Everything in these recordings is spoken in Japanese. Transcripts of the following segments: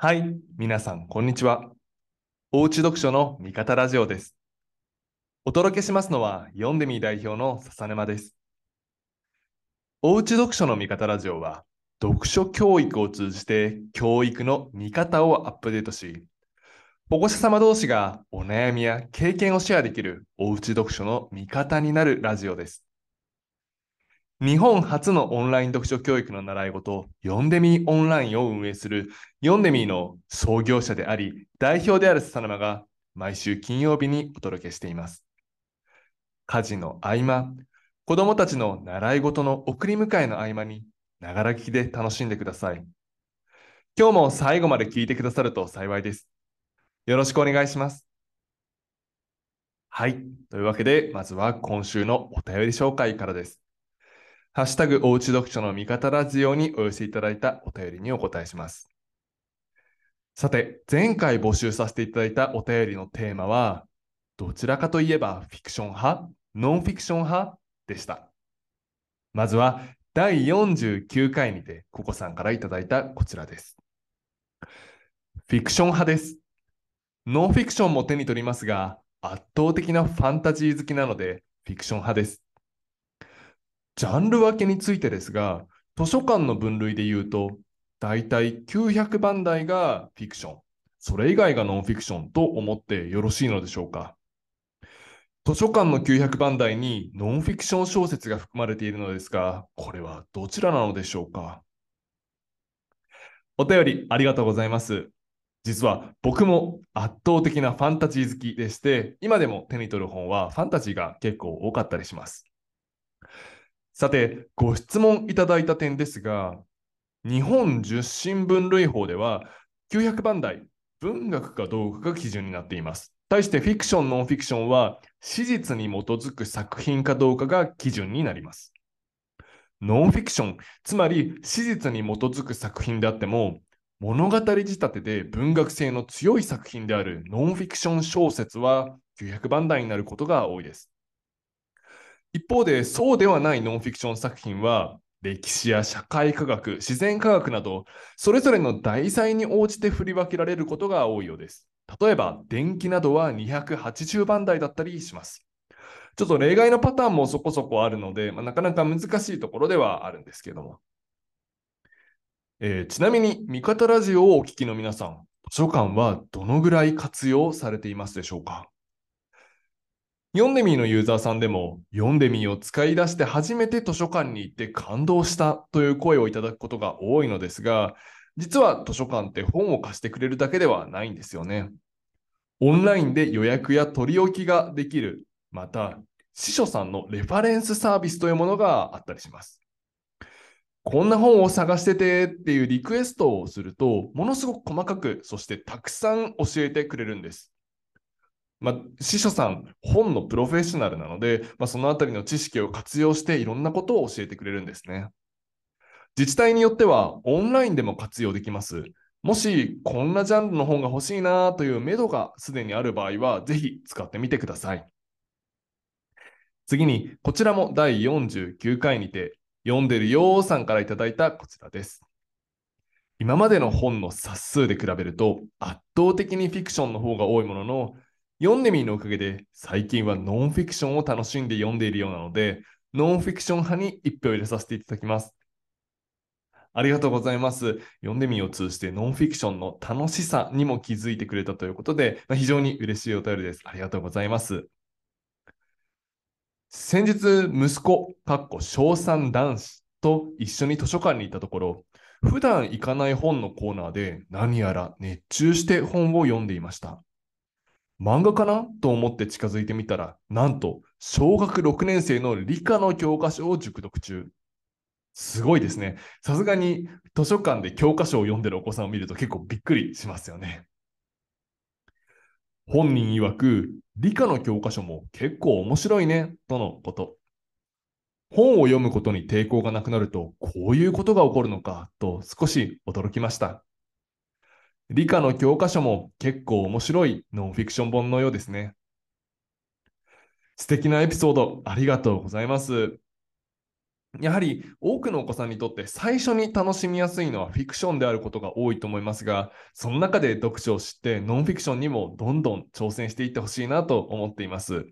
はい、皆さん、こんにちは。おうち読書の味方ラジオです。お届けしますのは、読んでみ代表の笹沼です。おうち読書の味方ラジオは、読書教育を通じて教育の見方をアップデートし、保護者様同士がお悩みや経験をシェアできるおうち読書の味方になるラジオです。日本初のオンライン読書教育の習い事、読んでみオンラインを運営する読んでみの創業者であり、代表である笹沼が毎週金曜日にお届けしています。家事の合間、子供たちの習い事の送り迎えの合間に、ながら聞きで楽しんでください。今日も最後まで聞いてくださると幸いです。よろしくお願いします。はい。というわけで、まずは今週のお便り紹介からです。ハッシュタグおうち読書の味方ラジオにお寄せいただいたお便りにお答えします。さて、前回募集させていただいたお便りのテーマは、どちらかといえばフィクション派、ノンフィクション派でした。まずは第49回にてココさんからいただいたこちらです。フィクション派です。ノンフィクションも手に取りますが、圧倒的なファンタジー好きなので、フィクション派です。ジャンル分けについてですが、図書館の分類で言うと、だいたい900番台がフィクション、それ以外がノンフィクションと思ってよろしいのでしょうか。図書館の900番台にノンフィクション小説が含まれているのですが、これはどちらなのでしょうか。お便りありがとうございます。実は僕も圧倒的なファンタジー好きでして、今でも手に取る本はファンタジーが結構多かったりします。さて、ご質問いただいた点ですが、日本十新分類法では900番台、文学か道具が基準になっています。対してフィクション、ノンフィクションは史実に基づく作品かどうかが基準になります。ノンフィクション、つまり史実に基づく作品であっても、物語仕立てで文学性の強い作品であるノンフィクション小説は900番台になることが多いです。一方で、そうではないノンフィクション作品は、歴史や社会科学、自然科学など、それぞれの題材に応じて振り分けられることが多いようです。例えば、電気などは280番台だったりします。ちょっと例外のパターンもそこそこあるので、まあ、なかなか難しいところではあるんですけども。えー、ちなみに、味方ラジオをお聞きの皆さん、図書館はどのぐらい活用されていますでしょうか？読んでみーのユーザーさんでも、読んでみーを使い出して初めて図書館に行って感動したという声をいただくことが多いのですが、実は図書館って本を貸してくれるだけではないんですよね。オンラインで予約や取り置きができる、また、司書さんのレファレンスサービスというものがあったりします。こんな本を探しててっていうリクエストをすると、ものすごく細かく、そしてたくさん教えてくれるんです。まあ、司書さん、本のプロフェッショナルなので、まあ、そのあたりの知識を活用していろんなことを教えてくれるんですね。自治体によってはオンラインでも活用できます。もしこんなジャンルの本が欲しいなという目処がすでにある場合は、ぜひ使ってみてください。次に、こちらも第49回にて、読んでるよーさんからいただいたこちらです。今までの本の冊数で比べると圧倒的にフィクションの方が多いものの、読んでみーのおかげで最近はノンフィクションを楽しんで読んでいるようなので、ノンフィクション派に一票入れさせていただきます。ありがとうございます。読んでみーを通じてノンフィクションの楽しさにも気づいてくれたということで、まあ、非常に嬉しいお便りです。ありがとうございます。先日、息子、かっこ小3男子と一緒に図書館に行ったところ、普段行かない本のコーナーで何やら熱中して本を読んでいました。漫画かなと思って近づいてみたら、なんと小学6年生の理科の教科書を熟読中。すごいですね。さすがに図書館で教科書を読んでるお子さんを見ると結構びっくりしますよね。本人曰く、理科の教科書も結構面白いね、とのこと。本を読むことに抵抗がなくなると、こういうことが起こるのか、と少し驚きました。理科の教科書も結構面白いノンフィクション本のようですね。素敵なエピソードありがとうございます。やはり多くのお子さんにとって最初に楽しみやすいのはフィクションであることが多いと思いますが、その中で読書を知ってノンフィクションにもどんどん挑戦していってほしいなと思っています。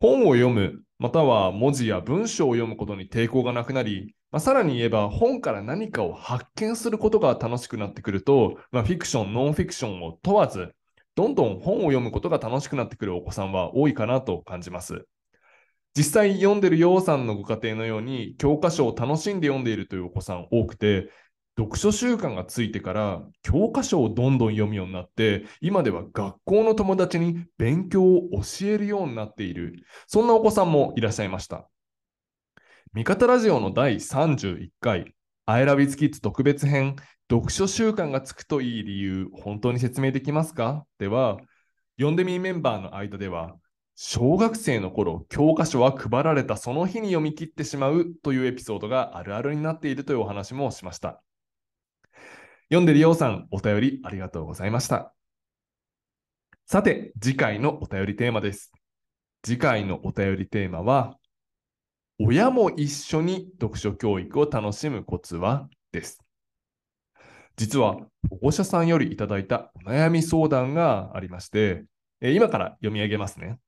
本を読む、または文字や文章を読むことに抵抗がなくなり、まあ、さらに言えば本から何かを発見することが楽しくなってくると、まあ、フィクション、ノンフィクションを問わず、どんどん本を読むことが楽しくなってくるお子さんは多いかなと感じます。実際読んでるようさんのご家庭のように教科書を楽しんで読んでいるというお子さん多くて、読書習慣がついてから教科書をどんどん読むようになって今では学校の友達に勉強を教えるようになっているそんなお子さんもいらっしゃいました味方ラジオの第31回 I love it kids 特別編読書習慣がつくといい理由本当に説明できますか？では読んでみーメンバーの間では小学生の頃教科書は配られたその日に読み切ってしまうというエピソードがあるあるになっているというお話もしました読んでるようさん、お便りありがとうございました。さて、次回のお便りテーマです。次回のお便りテーマは、親も一緒に読書教育を楽しむコツは？です。実は保護者さんよりいただいたお悩み相談がありまして、え今から読み上げますね。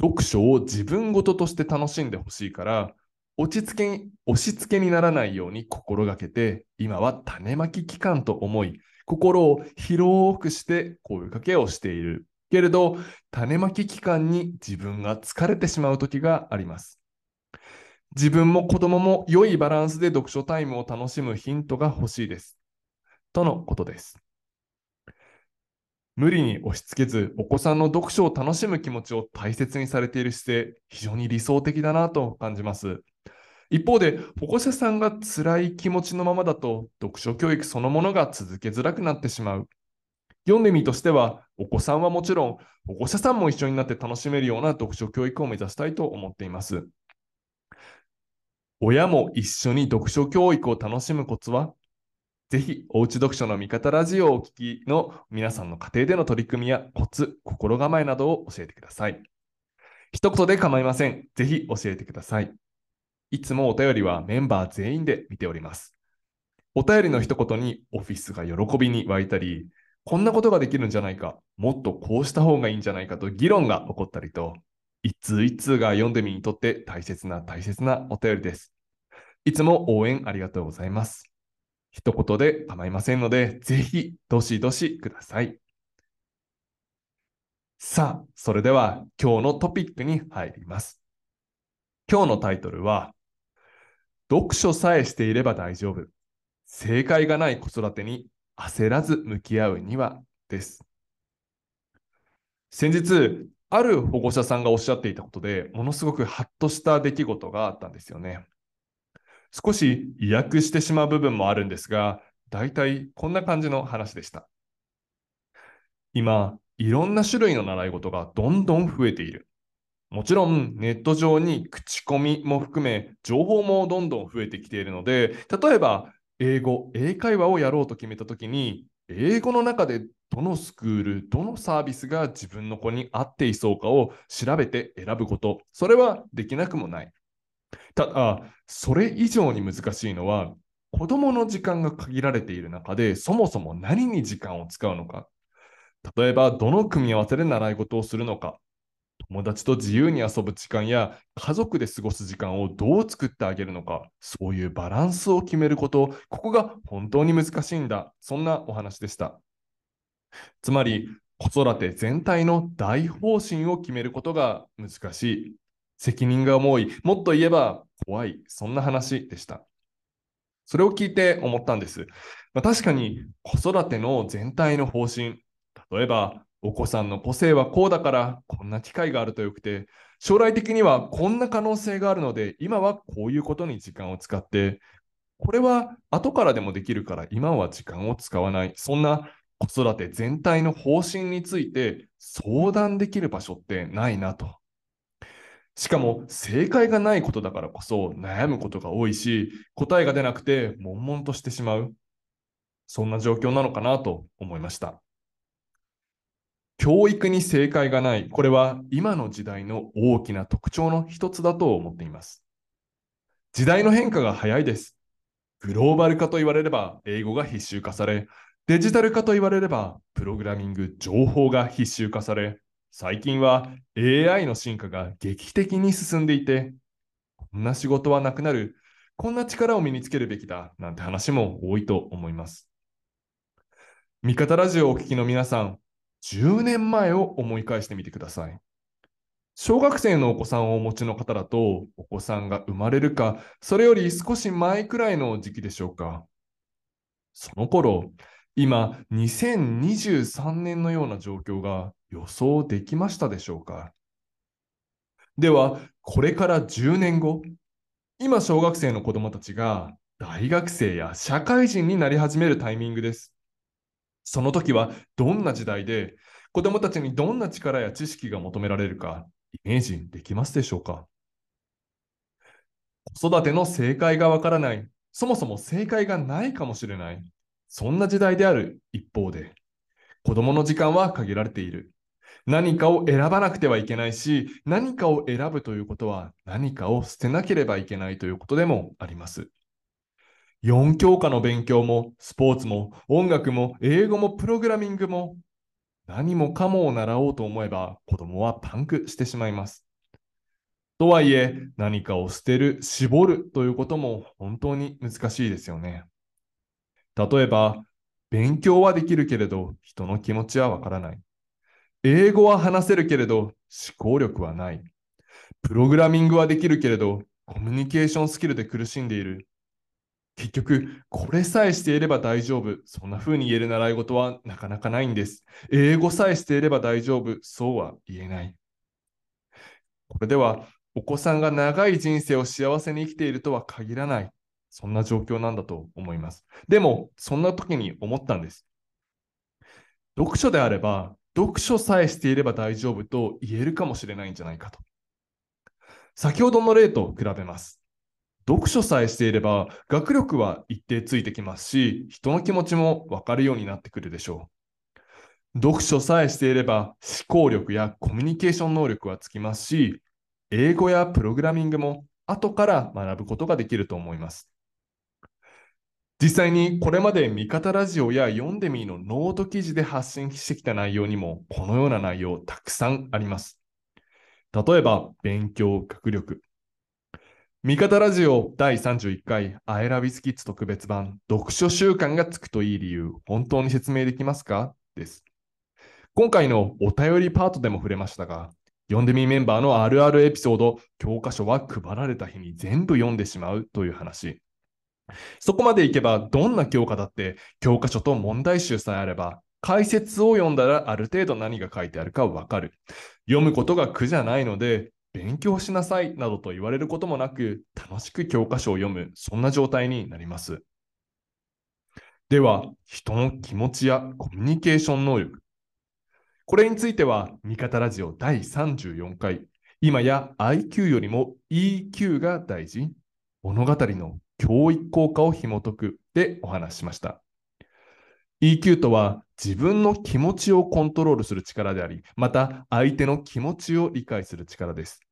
読書を自分ごととして楽しんでほしいから、落ち着け、押し付けにならないように心がけて、今は種まき期間と思い、心を広くして声かけをしている。けれど、種まき期間に自分が疲れてしまう時があります。自分も子供も良いバランスで読書タイムを楽しむヒントが欲しいです。とのことです。無理に押し付けず、お子さんの読書を楽しむ気持ちを大切にされている姿勢、非常に理想的だなと感じます。一方で、保護者さんが辛い気持ちのままだと、読書教育そのものが続けづらくなってしまう。読んでみとしては、お子さんはもちろん、保護者さんも一緒になって楽しめるような読書教育を目指したいと思っています。親も一緒に読書教育を楽しむコツはぜひ、おうち読書の味方ラジオをお聞きの皆さんの家庭での取り組みやコツ、心構えなどを教えてください。一言で構いません。ぜひ教えてください。いつもお便りはメンバー全員で見ております。お便りの一言にオフィスが喜びに湧いたり、こんなことができるんじゃないか、もっとこうした方がいいんじゃないかと議論が起こったりと、一通一通が読んでみにとって大切な大切なお便りです。いつも応援ありがとうございます。一言で構いませんので、ぜひ、どしどしください。さあ、それでは今日のトピックに入ります。今日のタイトルは、読書さえしていれば大丈夫。正解がない子育てに焦らず向き合うにはです。先日、ある保護者さんがおっしゃっていたことで、ものすごくハッとした出来事があったんですよね。少し意訳してしまう部分もあるんですが、大体こんな感じの話でした。今、いろんな種類の習い事がどんどん増えている。もちろんネット上に口コミも含め情報もどんどん増えてきているので、例えば英語、英会話をやろうと決めたときに、英語の中でどのスクール、どのサービスが自分の子に合っていそうかを調べて選ぶこと、それはできなくもない。ただ、それ以上に難しいのは、子供の時間が限られている中で、そもそも何に時間を使うのか。例えば、どの組み合わせで習い事をするのか。友達と自由に遊ぶ時間や家族で過ごす時間をどう作ってあげるのか、そういうバランスを決めること、ここが本当に難しいんだ。そんなお話でした。つまり、子育て全体の大方針を決めることが難しい。責任が重い、もっと言えば怖い、そんな話でした。それを聞いて思ったんです。まあ、確かに子育ての全体の方針、例えばお子さんの個性はこうだからこんな機会があるとよくて、将来的にはこんな可能性があるので、今はこういうことに時間を使って、これは後からでもできるから今は時間を使わない。そんな子育て全体の方針について相談できる場所ってないなとしかも正解がないことだからこそ悩むことが多いし、答えが出なくて悶々としてしまう。そんな状況なのかなと思いました。教育に正解がない。これは今の時代の大きな特徴の一つだと思っています。時代の変化が早いです。グローバル化と言われれば英語が必修化され、デジタル化と言われればプログラミング、情報が必修化され、最近は AI の進化が劇的に進んでいて、こんな仕事はなくなる、こんな力を身につけるべきだなんて話も多いと思います。味方ラジオをお聞きの皆さん、10年前を思い返してみてください。小学生のお子さんをお持ちの方だと、お子さんが生まれるか、それより少し前くらいの時期でしょうか。その頃、今、2023年のような状況が予想できましたでしょうか。では、これから10年後、今、小学生の子供たちが大学生や社会人になり始めるタイミングです。その時はどんな時代で、子供たちにどんな力や知識が求められるか、イメージできますでしょうか？子育ての正解がわからない、そもそも正解がないかもしれない、そんな時代である一方で、子供の時間は限られている。何かを選ばなくてはいけないし、何かを選ぶということは何かを捨てなければいけないということでもあります。4教科の勉強も、スポーツも、音楽も、英語も、プログラミングも、何もかもを習おうと思えば子供はパンクしてしまいます。とはいえ何かを捨てる、絞るということも本当に難しいですよね。例えば勉強はできるけれど人の気持ちはわからない。英語は話せるけれど思考力はない。プログラミングはできるけれどコミュニケーションスキルで苦しんでいる。結局、これさえしていれば大丈夫。そんな風に言える習い事はなかなかないんです。英語さえしていれば大丈夫。そうは言えない。これでは、お子さんが長い人生を幸せに生きているとは限らない。そんな状況なんだと思います。でも、そんな時に思ったんです。読書であれば、読書さえしていれば大丈夫と言えるかもしれないんじゃないかと。先ほどの例と比べます。読書さえしていれば学力は一定ついてきますし、人の気持ちも分かるようになってくるでしょう。読書さえしていれば思考力やコミュニケーション能力はつきますし、英語やプログラミングも後から学ぶことができると思います。実際にこれまで味方ラジオや読んでみーのノート記事で発信してきた内容にもこのような内容たくさんあります。例えば勉強、学力、味方ラジオ第31回アイラビスキッズ特別版読書習慣がつくといい理由本当に説明できますか？です。今回のお便りパートでも触れましたが読んでみメンバーのあるあるエピソード教科書は配られた日に全部読んでしまうという話。そこまでいけばどんな教科だって教科書と問題集さえあれば解説を読んだらある程度何が書いてあるかわかる。読むことが苦じゃないので勉強しなさいなどと言われることもなく、楽しく教科書を読む、そんな状態になります。では、人の気持ちやコミュニケーション能力。これについては、味方ラジオ第34回、今や IQ よりも EQ が大事、物語の教育効果を紐解くでお話ししました。EQ とは自分の気持ちをコントロールする力であり、また相手の気持ちを理解する力です。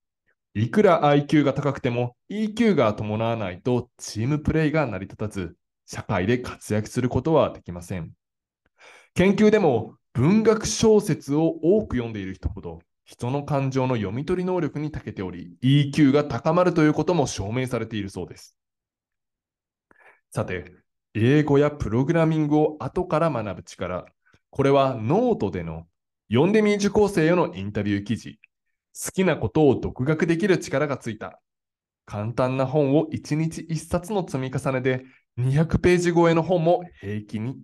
いくら IQ が高くても EQ が伴わないとチームプレイが成り立たず、社会で活躍することはできません。研究でも文学小説を多く読んでいる人ほど人の感情の読み取り能力に長けており、EQ が高まるということも証明されているそうです。さて、英語やプログラミングを後から学ぶ力。これはノートでの読んでみ受講生へのインタビュー記事。好きなことを独学できる力がついた。簡単な本を1日1冊の積み重ねで200ページ超えの本も平気に。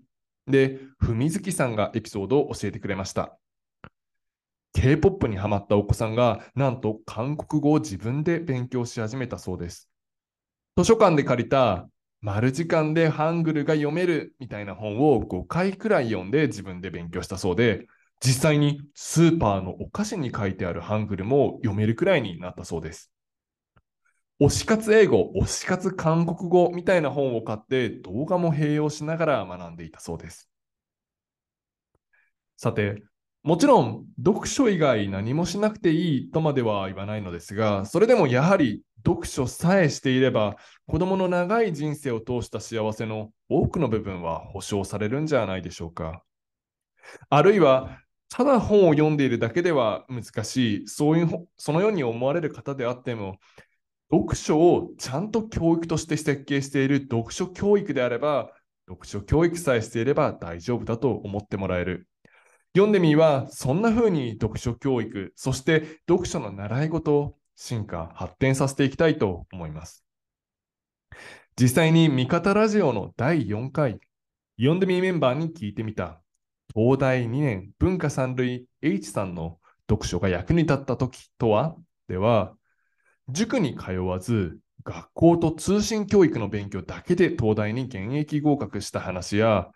で、ふみずきさんがエピソードを教えてくれました。K-POP にハマったお子さんが、なんと韓国語を自分で勉強し始めたそうです。図書館で借りた丸時間でハングルが読めるみたいな本を5回くらい読んで自分で勉強したそうで、実際にスーパーのお菓子に書いてあるハングルも読めるくらいになったそうです。推し活英語、推し活韓国語みたいな本を買って動画も併用しながら学んでいたそうです。さて、もちろん、読書以外何もしなくていいとまでは言わないのですが、それでもやはり読書さえしていれば、子供の長い人生を通した幸せの多くの部分は保証されるんじゃないでしょうか。あるいは、ただ本を読んでいるだけでは難しい、そういうそのように思われる方であっても、読書をちゃんと教育として設計している読書教育であれば、読書教育さえしていれば大丈夫だと思ってもらえる。読んでみは、そんな風に読書教育、そして読書の習い事を進化、発展させていきたいと思います。実際に味方ラジオの第4回、読んでみメンバーに聞いてみた、東大2年文化三類 H さんの読書が役に立った時とは？では、塾に通わず、学校と通信教育の勉強だけで東大に現役合格した話や、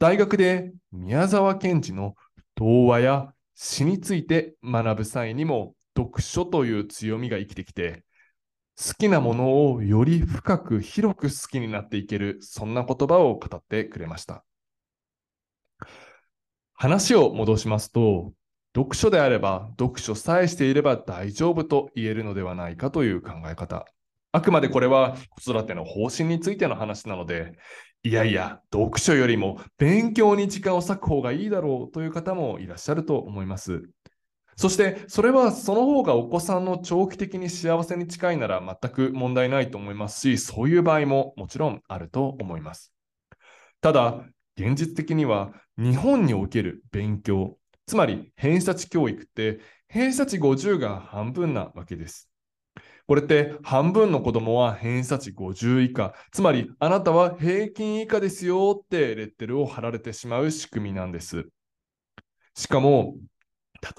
大学で宮沢賢治の童話や詩について学ぶ際にも読書という強みが生きてきて好きなものをより深く広く好きになっていけるそんな言葉を語ってくれました。話を戻しますと読書であれば読書さえしていれば大丈夫と言えるのではないかという考え方あくまでこれは子育ての方針についての話なのでいやいや、読書よりも勉強に時間を割く方がいいだろうという方もいらっしゃると思います。そして、それはその方がお子さんの長期的に幸せに近いなら全く問題ないと思いますし、そういう場合ももちろんあると思います。ただ、現実的には日本における勉強、つまり偏差値教育って偏差値50が半分なわけです。これって半分の子供は偏差値50以下、つまりあなたは平均以下ですよってレッテルを貼られてしまう仕組みなんです。しかも、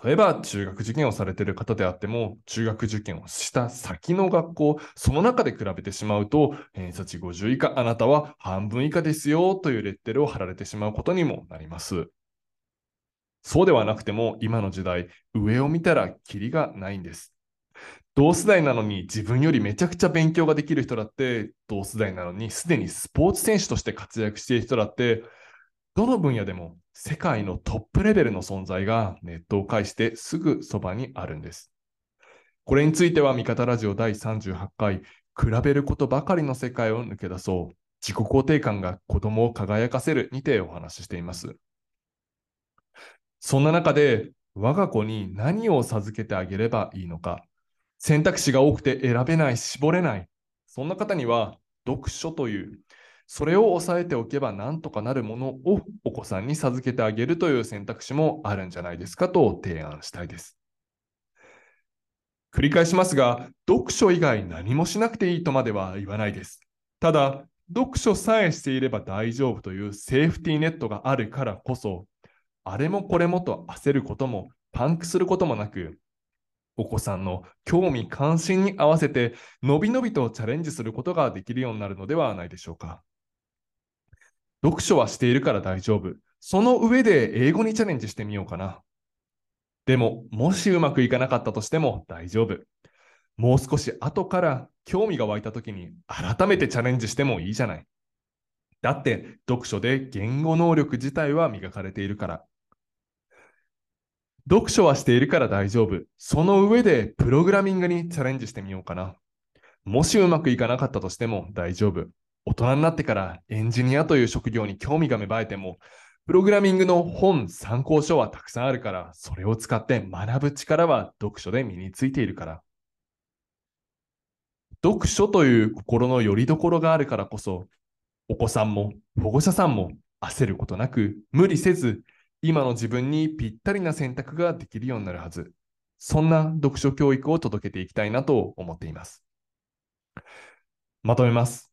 例えば中学受験をされている方であっても、中学受験をした先の学校、その中で比べてしまうと、偏差値50以下、あなたは半分以下ですよというレッテルを貼られてしまうことにもなります。そうではなくても、今の時代、上を見たらキリがないんです。同世代なのに自分よりめちゃくちゃ勉強ができる人だって、同世代なのにすでにスポーツ選手として活躍している人だって、どの分野でも世界のトップレベルの存在がネットを介してすぐそばにあるんです。これについては、味方ラジオ第38回、比べることばかりの世界を抜け出そう。自己肯定感が子供を輝かせるにてお話ししています。そんな中で、我が子に何を授けてあげればいいのか、選択肢が多くて選べない、絞れない。そんな方には、読書という、それを抑えておけばなんとかなるものをお子さんに授けてあげるという選択肢もあるんじゃないですかと提案したいです。繰り返しますが、読書以外何もしなくていいとまでは言わないです。ただ、読書さえしていれば大丈夫というセーフティーネットがあるからこそ、あれもこれもと焦ることもパンクすることもなく、お子さんの興味関心に合わせてのびのびとチャレンジすることができるようになるのではないでしょうか。読書はしているから大丈夫。その上で英語にチャレンジしてみようかな。でも、もしうまくいかなかったとしても大丈夫。もう少し後から興味が湧いた時に改めてチャレンジしてもいいじゃない。だって読書で言語能力自体は磨かれているから。読書はしているから大丈夫。その上でプログラミングにチャレンジしてみようかな。もしうまくいかなかったとしても大丈夫。大人になってからエンジニアという職業に興味が芽生えても、プログラミングの本、参考書はたくさんあるから、それを使って学ぶ力は読書で身についているから。読書という心の拠り所があるからこそ、お子さんも保護者さんも焦ることなく、無理せず、今の自分にぴったりな選択ができるようになるはず。そんな読書教育を届けていきたいなと思っています。まとめます。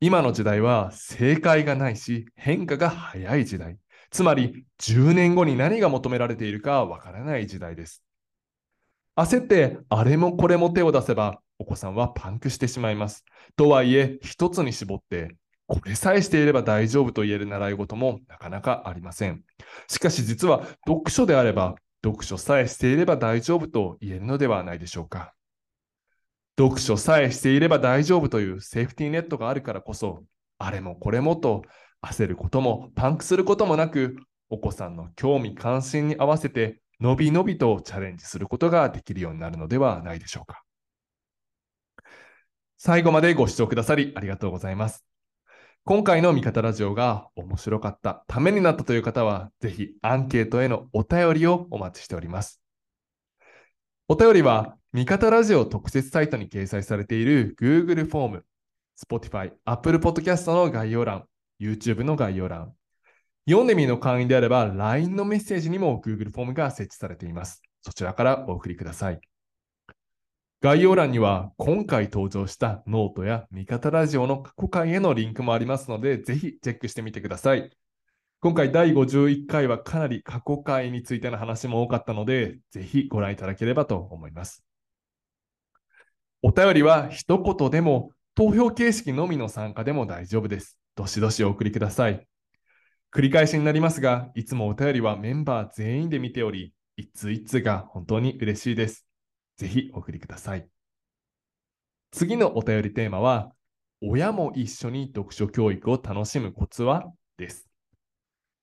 今の時代は正解がないし変化が早い時代。つまり10年後に何が求められているかわからない時代です。焦ってあれもこれも手を出せばお子さんはパンクしてしまいます。とはいえ一つに絞ってこれさえしていれば大丈夫と言える習い事もなかなかありません。しかし実は読書であれば、読書さえしていれば大丈夫と言えるのではないでしょうか。読書さえしていれば大丈夫というセーフティーネットがあるからこそ、あれもこれもと焦ることもパンクすることもなく、お子さんの興味関心に合わせて、のびのびとチャレンジすることができるようになるのではないでしょうか。最後までご視聴くださりありがとうございます。今回の味方ラジオが面白かった、ためになったという方は、ぜひアンケートへのお便りをお待ちしております。お便りは、味方ラジオ特設サイトに掲載されている Google フォーム、Spotify、Apple Podcast の概要欄、YouTube の概要欄、読んでみの会員であれば LINE のメッセージにも Google フォームが設置されています。そちらからお送りください。概要欄には今回登場したノートや味方ラジオの過去回へのリンクもありますので、ぜひチェックしてみてください。今回第51回はかなり過去回についての話も多かったので、ぜひご覧いただければと思います。お便りは一言でも投票形式のみの参加でも大丈夫です。どしどしお送りください。繰り返しになりますが、いつもお便りはメンバー全員で見ており、一通一通が本当に嬉しいです。ぜひお送りください。次のお便りテーマは、親も一緒に読書教育を楽しむコツは？です。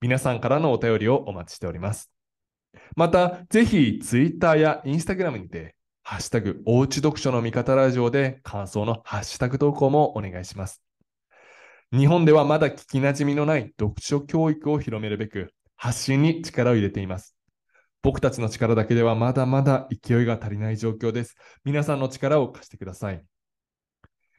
皆さんからのお便りをお待ちしております。また、ぜひ Twitter や Instagram にて、ハッシュタグ、おうち読書の味方ラジオで感想のハッシュタグ投稿もお願いします。日本ではまだ聞きなじみのない読書教育を広めるべく、発信に力を入れています。僕たちの力だけではまだまだ勢いが足りない状況です。皆さんの力を貸してください。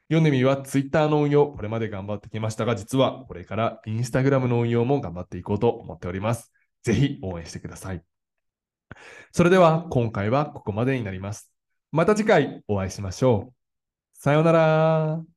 ヨネミはツイッターの運用、これまで頑張ってきましたが、実はこれからインスタグラムの運用も頑張っていこうと思っております。ぜひ応援してください。それでは今回はここまでになります。また次回お会いしましょう。さようなら。